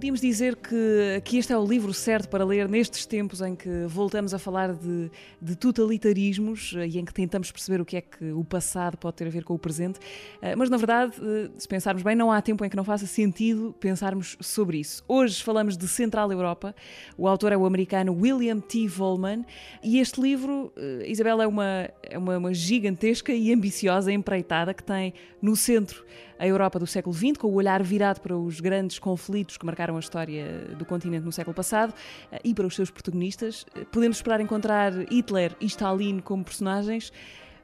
Podíamos dizer que, que este é o livro certo para ler nestes tempos em que voltamos a falar de, de, totalitarismos eh, e em que tentamos perceber o que é que o passado pode ter a ver com o presente. Eh, mas, na verdade, eh, se pensarmos bem, não há tempo em que não faça sentido pensarmos sobre isso. Hoje falamos de Central Europa. O autor é o americano William T. Volman e este livro, Isabel, é uma, é uma, uma gigantesca e ambiciosa empreitada que tem no centro a Europa do século XX, com o olhar virado para os grandes conflitos que marcaram a história do continente no século passado eh, e para os seus protagonistas. Eh, podemos esperar encontrar Hitler e Stalin como personagens.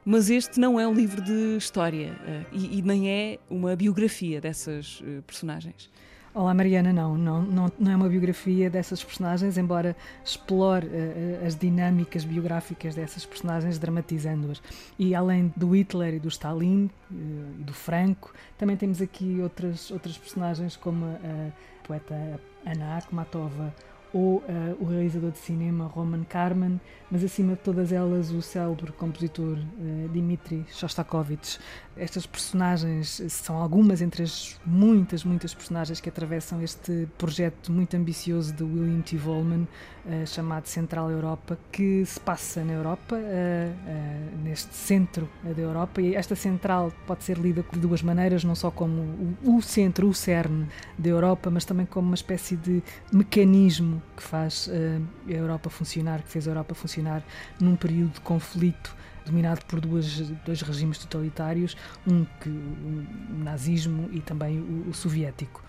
Mas este não é um livro de história eh, e, e nem é uma biografia dessas personagens. Olá Mariana, não, não, não, não é uma biografia dessas personagens, embora explore uh, as dinâmicas biográficas dessas personagens, dramatizando-as. E além do Hitler e do Stalin uh, e do Franco, também temos aqui outras, outras personagens como a poeta Anna Akhmatova ou uh, o realizador de cinema Roman Karman, mas acima de todas elas o célebre compositor uh, Dmitri Shostakovich. Estas personagens são algumas entre as muitas, muitas personagens que atravessam este projeto muito ambicioso de William T. Volman, uh, chamado Central Europa, que se passa na Europa, neste centro da Europa, e esta central pode ser lida de duas maneiras, não só como o, o centro, o cerne da Europa, mas também como uma espécie de mecanismo que faz uh, a Europa funcionar, que fez a Europa funcionar num período de conflito dominado por duas, dois regimes totalitários, um que o nazismo e também o, o soviético.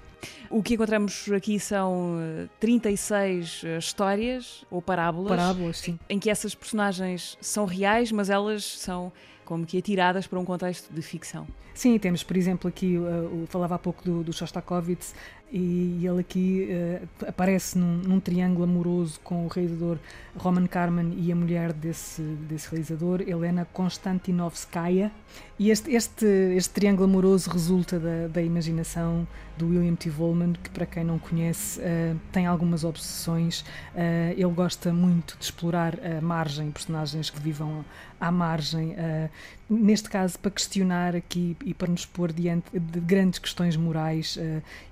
O que encontramos aqui são 36 eh, histórias ou parábolas, parábolas sim. em que essas personagens são reais, mas elas são como que atiradas para um contexto de ficção. Sim, temos, por exemplo, aqui, uh, falava há pouco do, do Shostakovich, e ele aqui uh, aparece num, num, triângulo amoroso com o realizador Roman Karman e a mulher desse, desse realizador, Helena Konstantinovskaya. E este, este, este triângulo amoroso resulta da, da imaginação do William T. Volman, que, para quem não conhece, uh, tem algumas obsessões. Uh, ele gosta muito de explorar a margem, personagens que vivam à margem, neste caso para questionar aqui e para nos pôr diante de grandes questões morais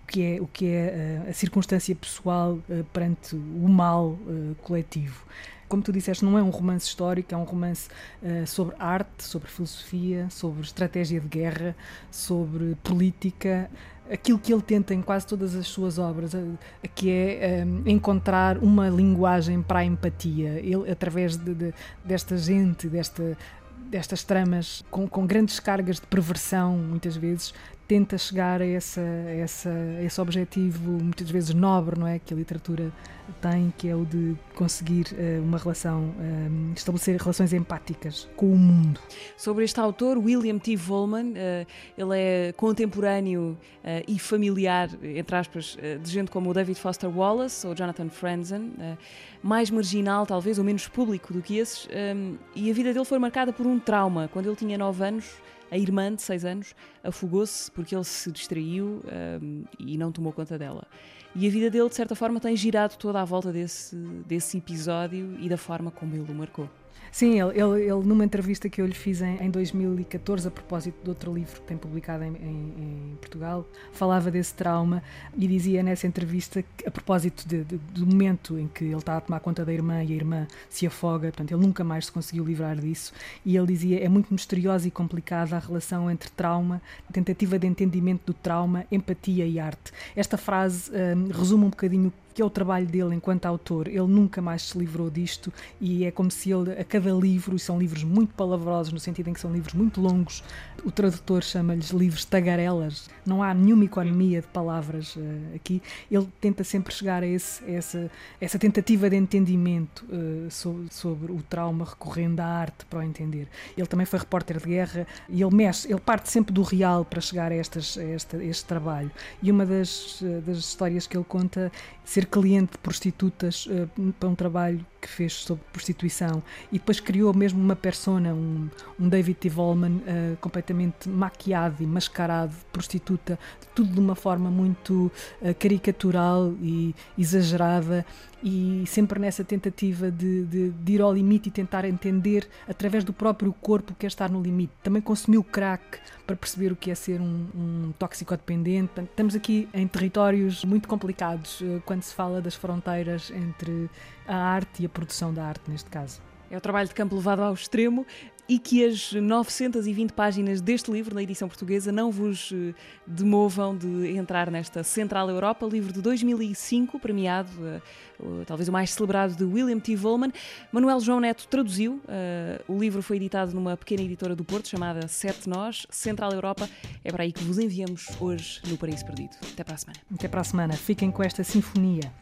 que é, o que é eh, a circunstância pessoal eh, perante o mal coletivo. Como tu disseste, não é um romance histórico, é um romance uh, sobre arte, sobre filosofia, sobre estratégia de guerra, sobre política. Aquilo que ele tenta em quase todas as suas obras, que é encontrar uma linguagem para a empatia. Ele, através de, de, desta gente, desta, destas tramas com, com, grandes cargas de perversão, muitas vezes, tenta chegar a, essa, a, essa, a esse objetivo, muitas vezes nobre, não é? Que a literatura tem, que é o de conseguir uh, uma relação, uh, estabelecer relações empáticas com o mundo. Sobre este autor, William T. Volman, uh, ele é contemporâneo e familiar, entre aspas, de gente como o David Foster Wallace ou Jonathan Franzen, mais marginal talvez, ou menos público do que esses, um, e a vida dele foi marcada por um trauma. Quando ele tinha 9 anos, a irmã de 6 anos afogou-se porque ele se distraiu um, e não tomou conta dela. E a vida dele, de certa forma, tem girado toda à volta desse, desse episódio e da forma como ele o marcou. Sim, ele, ele, ele, numa entrevista que eu lhe fiz em, em 2014, a propósito de outro livro que tem publicado em, em, em, Portugal, falava desse trauma e dizia nessa entrevista, que, a propósito de, de, do momento em que ele está a tomar conta da irmã e a irmã se afoga, portanto, ele nunca mais se conseguiu livrar disso, e ele dizia: é muito misteriosa e complicada a relação entre trauma, tentativa de entendimento do trauma, empatia e arte. Esta frase um, resume um bocadinho que é o trabalho dele enquanto autor. Ele nunca mais se livrou disto e é como se ele, a cada livro, e são livros muito palavrosos, no sentido em que são livros muito longos, o tradutor chama-lhes livros tagarelas, não há nenhuma economia de palavras uh, aqui. Ele tenta sempre chegar a, esse, a essa, essa tentativa de entendimento uh, sobre, sobre, o trauma recorrendo à arte para o entender. Ele também foi repórter de guerra e ele mexe, ele parte sempre do real para chegar a, estas, a, esta, este trabalho. E uma das, uh, das histórias que ele conta, cerca cliente de prostitutas uh, para um trabalho que fez sobre prostituição e depois criou mesmo uma persona, um, um David T. Volman uh, completamente maquiado e mascarado de prostituta, tudo de uma forma muito uh, caricatural e exagerada e sempre nessa tentativa de, de, de, ir ao limite e tentar entender através do próprio corpo o que é estar no limite. Também consumiu crack para perceber o que é ser um, um toxicodependente. Estamos aqui em territórios muito complicados quando se fala das fronteiras entre a arte e a produção da arte, neste caso. É o trabalho de campo levado ao extremo e que as 920 páginas deste livro, na edição portuguesa, não vos eh, demovam de entrar nesta Central Europa, livro de 2005, premiado, uh, talvez o mais celebrado de William T. Volman. Manuel João Neto traduziu, uh, o livro foi editado numa pequena editora do Porto chamada Sete Nós, Central Europa. É para aí que vos enviamos hoje no Paraíso Perdido. Até para a semana. Até para a semana. Fiquem com esta sinfonia.